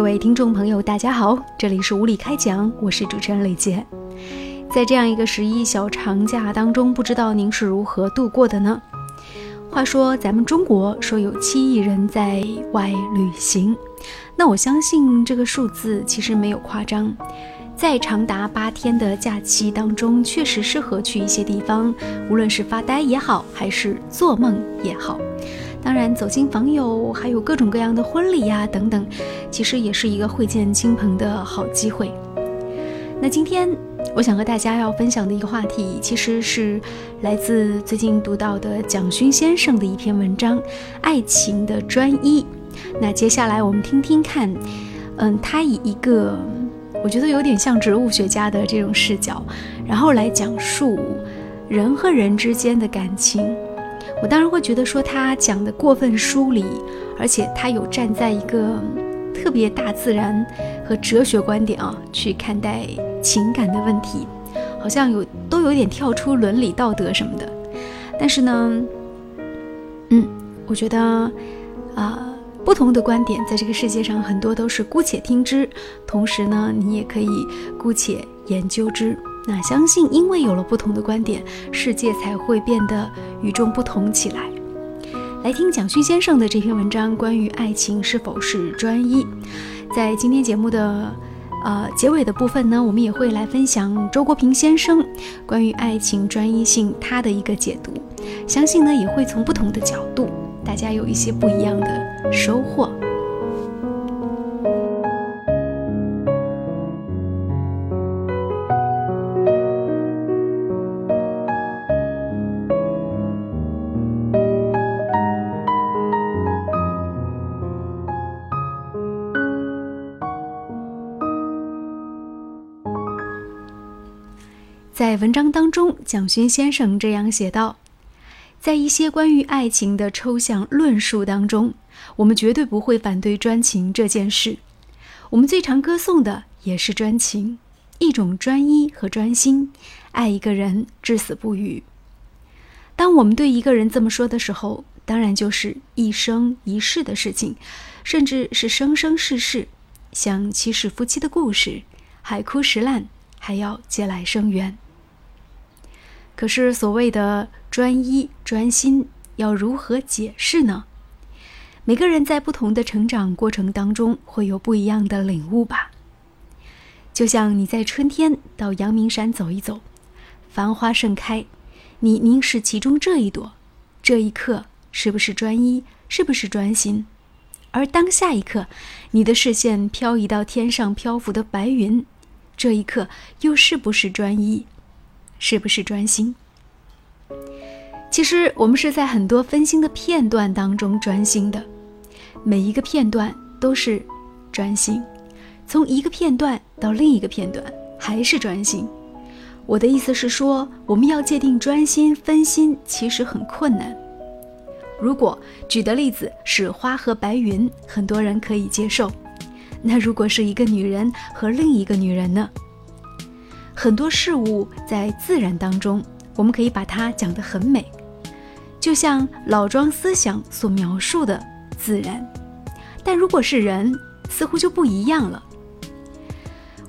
各位听众朋友，大家好，这里是无理开讲，我是主持人雷杰。在这样一个十一小长假当中，不知道您是如何度过的呢？话说咱们中国说有七亿人在外旅行，那我相信这个数字其实没有夸张。在长达八天的假期当中，确实适合去一些地方，无论是发呆也好，还是做梦也好。当然，走亲访友，还有各种各样的婚礼呀等等，其实也是一个会见亲朋的好机会。那今天我想和大家要分享的一个话题，其实是来自最近读到的蒋勋先生的一篇文章《爱情的专一》。那接下来我们听听看，嗯，他以一个我觉得有点像植物学家的这种视角，然后来讲述人和人之间的感情。我当然会觉得说他讲的过分疏离，而且他有站在一个特别大自然和哲学观点啊去看待情感的问题，好像有都有点跳出伦理道德什么的。但是呢，嗯，我觉得啊，不同的观点在这个世界上很多都是姑且听之，同时呢，你也可以姑且研究之。那相信，因为有了不同的观点，世界才会变得与众不同起来。来听蒋勋先生的这篇文章，关于爱情是否是专一。在今天节目的呃结尾的部分呢，我们也会来分享周国平先生关于爱情专一性他的一个解读。相信呢，也会从不同的角度，大家有一些不一样的收获。文章当中，蒋勋先生这样写道：“在一些关于爱情的抽象论述当中，我们绝对不会反对专情这件事。我们最常歌颂的也是专情，一种专一和专心，爱一个人至死不渝。当我们对一个人这么说的时候，当然就是一生一世的事情，甚至是生生世世，像七世夫妻的故事，海枯石烂，还要借来生缘。”可是，所谓的专一、专心，要如何解释呢？每个人在不同的成长过程当中，会有不一样的领悟吧。就像你在春天到阳明山走一走，繁花盛开，你凝视其中这一朵，这一刻是不是专一？是不是专心？而当下一刻，你的视线漂移到天上漂浮的白云，这一刻又是不是专一？是不是专心？其实我们是在很多分心的片段当中专心的，每一个片段都是专心，从一个片段到另一个片段还是专心。我的意思是说，我们要界定专心分心其实很困难。如果举的例子是花和白云，很多人可以接受。那如果是一个女人和另一个女人呢？很多事物在自然当中，我们可以把它讲得很美，就像老庄思想所描述的自然。但如果是人，似乎就不一样了。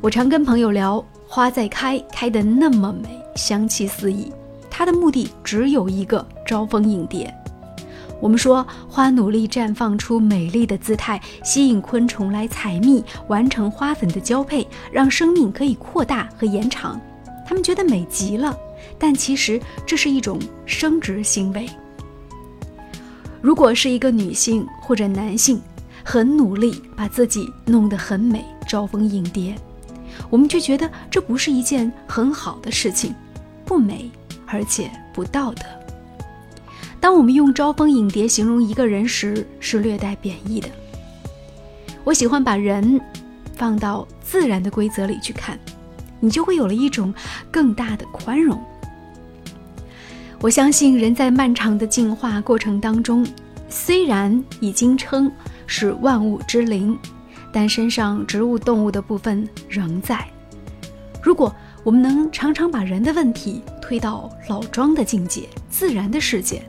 我常跟朋友聊，花在开，开得那么美，香气四溢，它的目的只有一个：招蜂引蝶。我们说，花努力绽放出美丽的姿态，吸引昆虫来采蜜，完成花粉的交配，让生命可以扩大和延长。他们觉得美极了，但其实这是一种生殖行为。如果是一个女性或者男性，很努力把自己弄得很美，招蜂引蝶，我们就觉得这不是一件很好的事情，不美，而且不道德。当我们用招蜂引蝶形容一个人时，是略带贬义的。我喜欢把人放到自然的规则里去看，你就会有了一种更大的宽容。我相信人在漫长的进化过程当中，虽然已经称是万物之灵，但身上植物、动物的部分仍在。如果我们能常常把人的问题推到老庄的境界、自然的世界。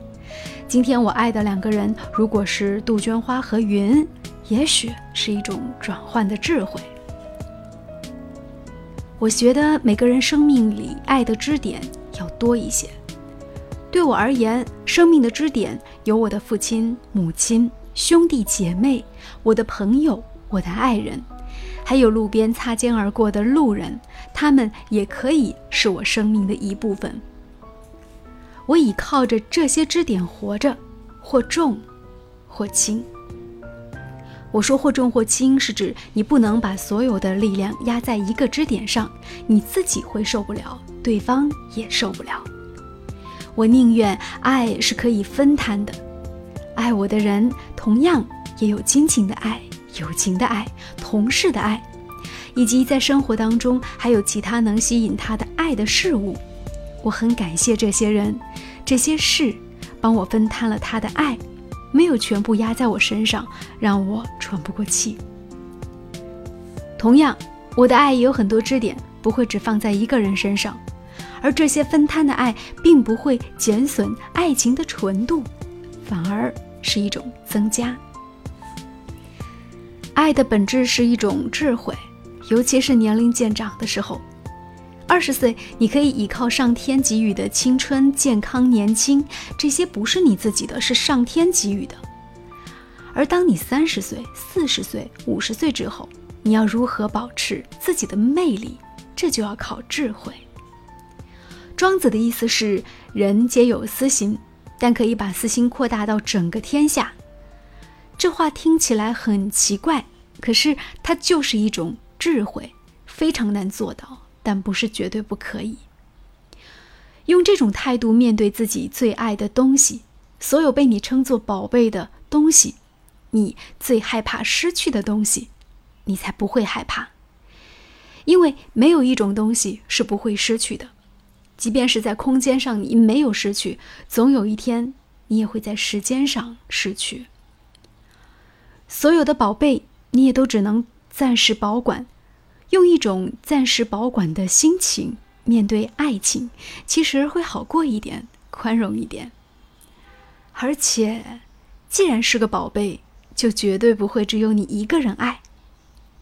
今天我爱的两个人，如果是杜鹃花和云，也许是一种转换的智慧。我觉得每个人生命里爱的支点要多一些。对我而言，生命的支点有我的父亲、母亲、兄弟姐妹、我的朋友、我的爱人，还有路边擦肩而过的路人，他们也可以是我生命的一部分。我倚靠着这些支点活着，或重，或轻。我说或重或轻，是指你不能把所有的力量压在一个支点上，你自己会受不了，对方也受不了。我宁愿爱是可以分摊的，爱我的人同样也有亲情的爱、友情的爱、同事的爱，以及在生活当中还有其他能吸引他的爱的事物。我很感谢这些人、这些事，帮我分摊了他的爱，没有全部压在我身上，让我喘不过气。同样，我的爱也有很多支点，不会只放在一个人身上，而这些分摊的爱，并不会减损爱情的纯度，反而是一种增加。爱的本质是一种智慧，尤其是年龄渐长的时候。二十岁，你可以依靠上天给予的青春、健康、年轻，这些不是你自己的，是上天给予的。而当你三十岁、四十岁、五十岁之后，你要如何保持自己的魅力，这就要靠智慧。庄子的意思是，人皆有私心，但可以把私心扩大到整个天下。这话听起来很奇怪，可是它就是一种智慧，非常难做到。但不是绝对不可以。用这种态度面对自己最爱的东西，所有被你称作宝贝的东西，你最害怕失去的东西，你才不会害怕。因为没有一种东西是不会失去的，即便是在空间上你没有失去，总有一天你也会在时间上失去。所有的宝贝，你也都只能暂时保管。用一种暂时保管的心情面对爱情，其实会好过一点，宽容一点。而且，既然是个宝贝，就绝对不会只有你一个人爱。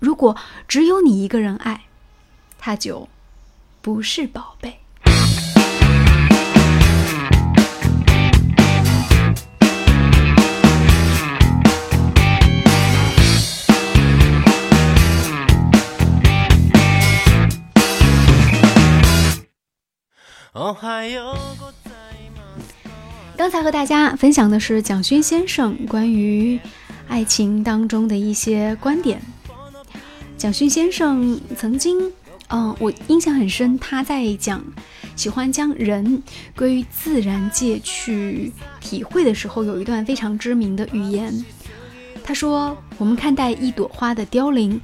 如果只有你一个人爱，他就不是宝贝。刚才和大家分享的是蒋勋先生关于爱情当中的一些观点。蒋勋先生曾经，嗯，我印象很深，他在讲喜欢将人归于自然界去体会的时候，有一段非常知名的语言。他说：“我们看待一朵花的凋零，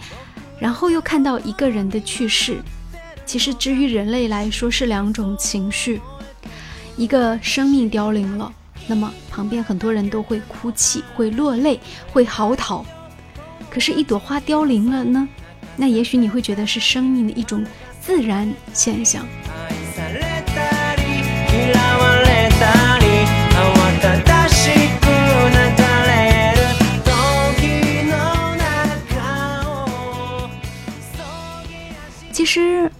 然后又看到一个人的去世。”其实，至于人类来说，是两种情绪。一个生命凋零了，那么旁边很多人都会哭泣、会落泪、会嚎啕。可是，一朵花凋零了呢？那也许你会觉得是生命的一种自然现象。其实。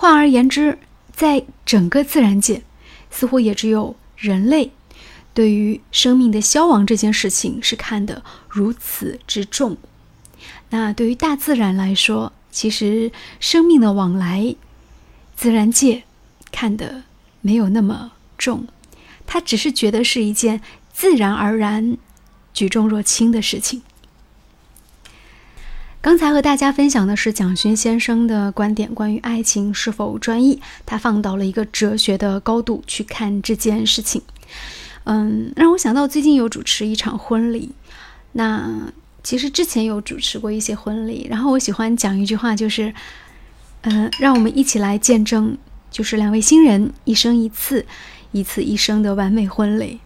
换而言之，在整个自然界，似乎也只有人类，对于生命的消亡这件事情是看得如此之重。那对于大自然来说，其实生命的往来，自然界看得没有那么重，他只是觉得是一件自然而然、举重若轻的事情。刚才和大家分享的是蒋勋先生的观点，关于爱情是否专一，他放到了一个哲学的高度去看这件事情。嗯，让我想到最近有主持一场婚礼，那其实之前有主持过一些婚礼，然后我喜欢讲一句话，就是，嗯，让我们一起来见证，就是两位新人一生一次，一次一生的完美婚礼。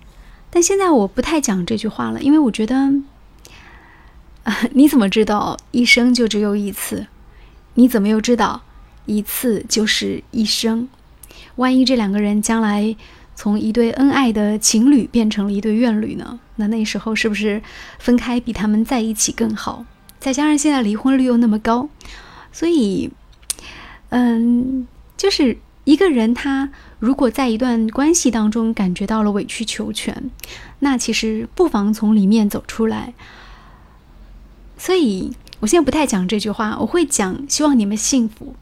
但现在我不太讲这句话了，因为我觉得。你怎么知道一生就只有一次？你怎么又知道一次就是一生？万一这两个人将来从一对恩爱的情侣变成了一对怨侣呢？那那时候是不是分开比他们在一起更好？再加上现在离婚率又那么高，所以，嗯，就是一个人他如果在一段关系当中感觉到了委曲求全，那其实不妨从里面走出来。所以我现在不太讲这句话，我会讲希望你们幸福，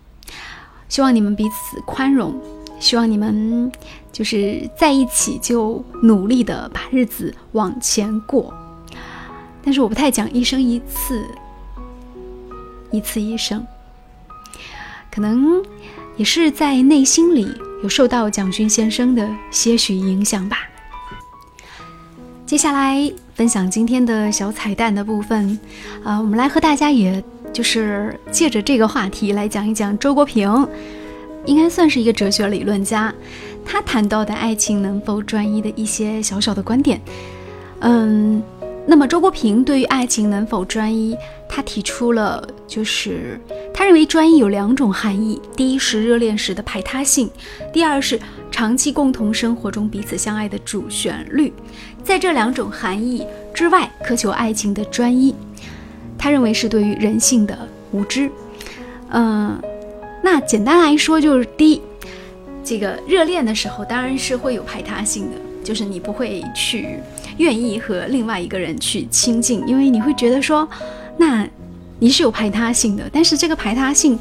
希望你们彼此宽容，希望你们就是在一起就努力的把日子往前过。但是我不太讲一生一次。一次一生，可能也是在内心里有受到蒋勋先生的些许影响吧。接下来分享今天的小彩蛋的部分，啊，我们来和大家也就是借着这个话题来讲一讲周国平，应该算是一个哲学理论家，他谈到的爱情能否专一的一些小小的观点，嗯。那么，周国平对于爱情能否专一，他提出了，就是他认为专一有两种含义：第一是热恋时的排他性，第二是长期共同生活中彼此相爱的主旋律。在这两种含义之外，苛求爱情的专一，他认为是对于人性的无知。嗯，那简单来说，就是第一，这个热恋的时候当然是会有排他性的，就是你不会去。愿意和另外一个人去亲近，因为你会觉得说，那你是有排他性的，但是这个排他性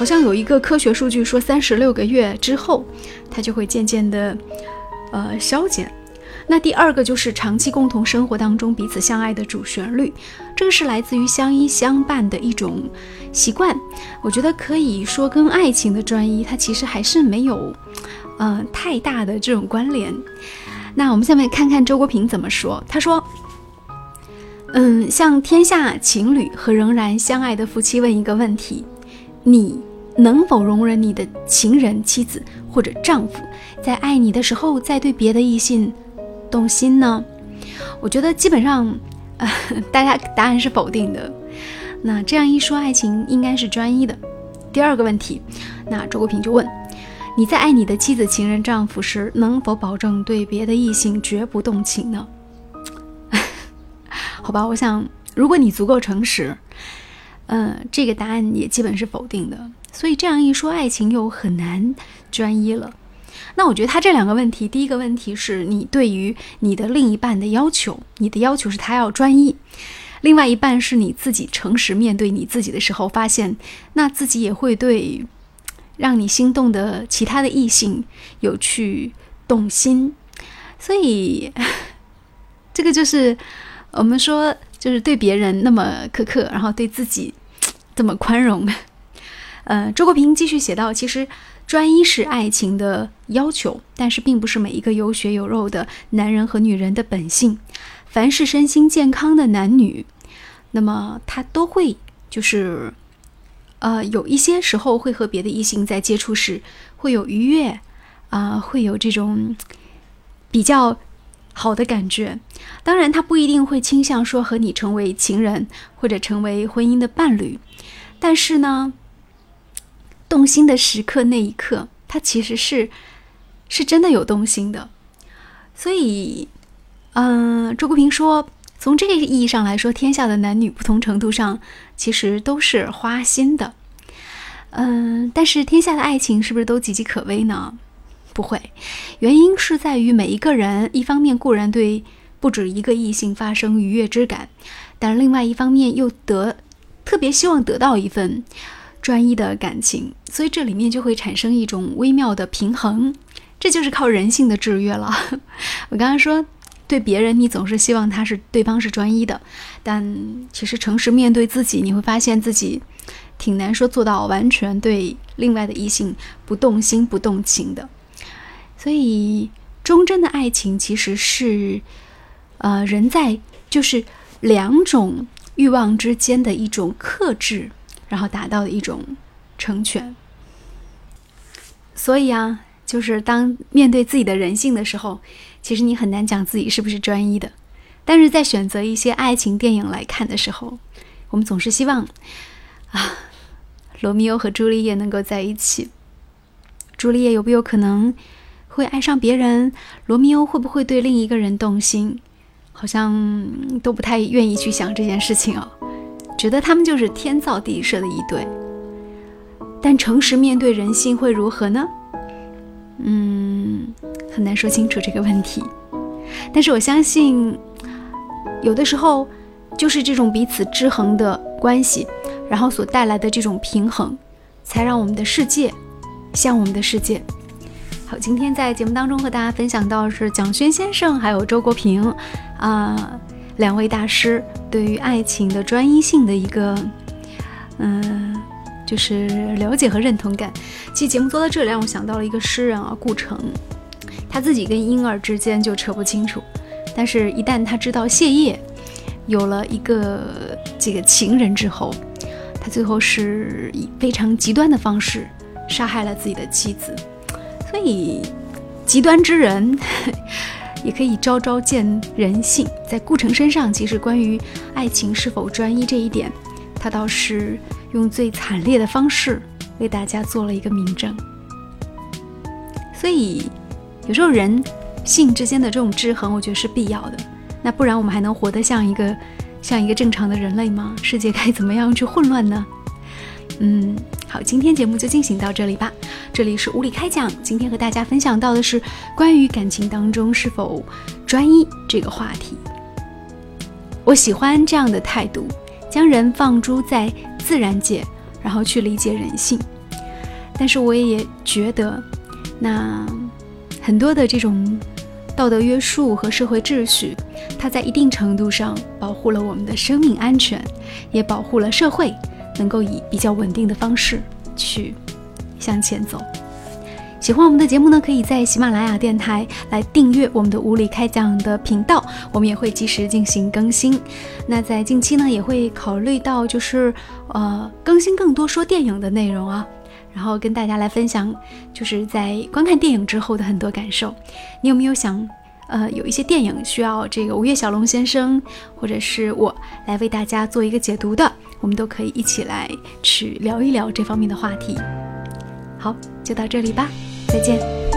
好像有一个科学数据说，三十六个月之后，它就会渐渐的呃消减。那第二个就是长期共同生活当中彼此相爱的主旋律，这个是来自于相依相伴的一种习惯。我觉得可以说跟爱情的专一，它其实还是没有呃太大的这种关联。那我们下面看看周国平怎么说。他说：“嗯，向天下情侣和仍然相爱的夫妻问一个问题：你能否容忍你的情人、妻子或者丈夫在爱你的时候，再对别的异性动心呢？”我觉得基本上，呃，大家答案是否定的。那这样一说，爱情应该是专一的。第二个问题，那周国平就问。你在爱你的妻子、情人、丈夫时，能否保证对别的异性绝不动情呢？好吧，我想，如果你足够诚实，嗯，这个答案也基本是否定的。所以这样一说，爱情又很难专一了。那我觉得他这两个问题，第一个问题是你对于你的另一半的要求，你的要求是他要专一；另外一半是你自己诚实面对你自己的时候，发现那自己也会对。让你心动的其他的异性有去动心，所以 这个就是我们说，就是对别人那么苛刻，然后对自己这么宽容。呃，周国平继续写道：“其实专一是爱情的要求，但是并不是每一个有血有肉的男人和女人的本性。凡是身心健康的男女，那么他都会就是。”呃，有一些时候会和别的异性在接触时会有愉悦，啊，会有这种比较好的感觉。当然，他不一定会倾向说和你成为情人或者成为婚姻的伴侣。但是呢，动心的时刻那一刻，他其实是是真的有动心的。所以，嗯，周国平说。从这个意义上来说，天下的男女不同程度上其实都是花心的，嗯，但是天下的爱情是不是都岌岌可危呢？不会，原因是在于每一个人，一方面固然对不止一个异性发生愉悦之感，但另外一方面又得特别希望得到一份专一的感情，所以这里面就会产生一种微妙的平衡，这就是靠人性的制约了。我刚刚说。对别人，你总是希望他是对方是专一的，但其实诚实面对自己，你会发现自己挺难说做到完全对另外的异性不动心不动情的。所以，忠贞的爱情其实是，呃，人在就是两种欲望之间的一种克制，然后达到的一种成全。所以啊，就是当面对自己的人性的时候。其实你很难讲自己是不是专一的，但是在选择一些爱情电影来看的时候，我们总是希望啊，罗密欧和朱丽叶能够在一起。朱丽叶有没有可能会爱上别人，罗密欧会不会对另一个人动心，好像都不太愿意去想这件事情哦，觉得他们就是天造地设的一对。但诚实面对人性会如何呢？嗯，很难说清楚这个问题。但是我相信，有的时候就是这种彼此制衡的关系，然后所带来的这种平衡，才让我们的世界像我们的世界。好，今天在节目当中和大家分享到是蒋勋先生还有周国平啊两位大师对于爱情的专一性的一个嗯，就是了解和认同感。其实节目做到这里，让我想到了一个诗人啊，顾城。他自己跟婴儿之间就扯不清楚，但是，一旦他知道谢烨有了一个这个情人之后，他最后是以非常极端的方式杀害了自己的妻子。所以，极端之人也可以昭昭见人性。在顾城身上，其实关于爱情是否专一这一点，他倒是用最惨烈的方式为大家做了一个明证。所以。有时候人性之间的这种制衡，我觉得是必要的。那不然我们还能活得像一个像一个正常的人类吗？世界该怎么样去混乱呢？嗯，好，今天节目就进行到这里吧。这里是无理开讲，今天和大家分享到的是关于感情当中是否专一这个话题。我喜欢这样的态度，将人放诸在自然界，然后去理解人性。但是我也觉得，那。很多的这种道德约束和社会秩序，它在一定程度上保护了我们的生命安全，也保护了社会能够以比较稳定的方式去向前走。喜欢我们的节目呢，可以在喜马拉雅电台来订阅我们的无理开讲的频道，我们也会及时进行更新。那在近期呢，也会考虑到就是呃更新更多说电影的内容啊。然后跟大家来分享，就是在观看电影之后的很多感受。你有没有想，呃，有一些电影需要这个吴越小龙先生或者是我来为大家做一个解读的？我们都可以一起来去聊一聊这方面的话题。好，就到这里吧，再见。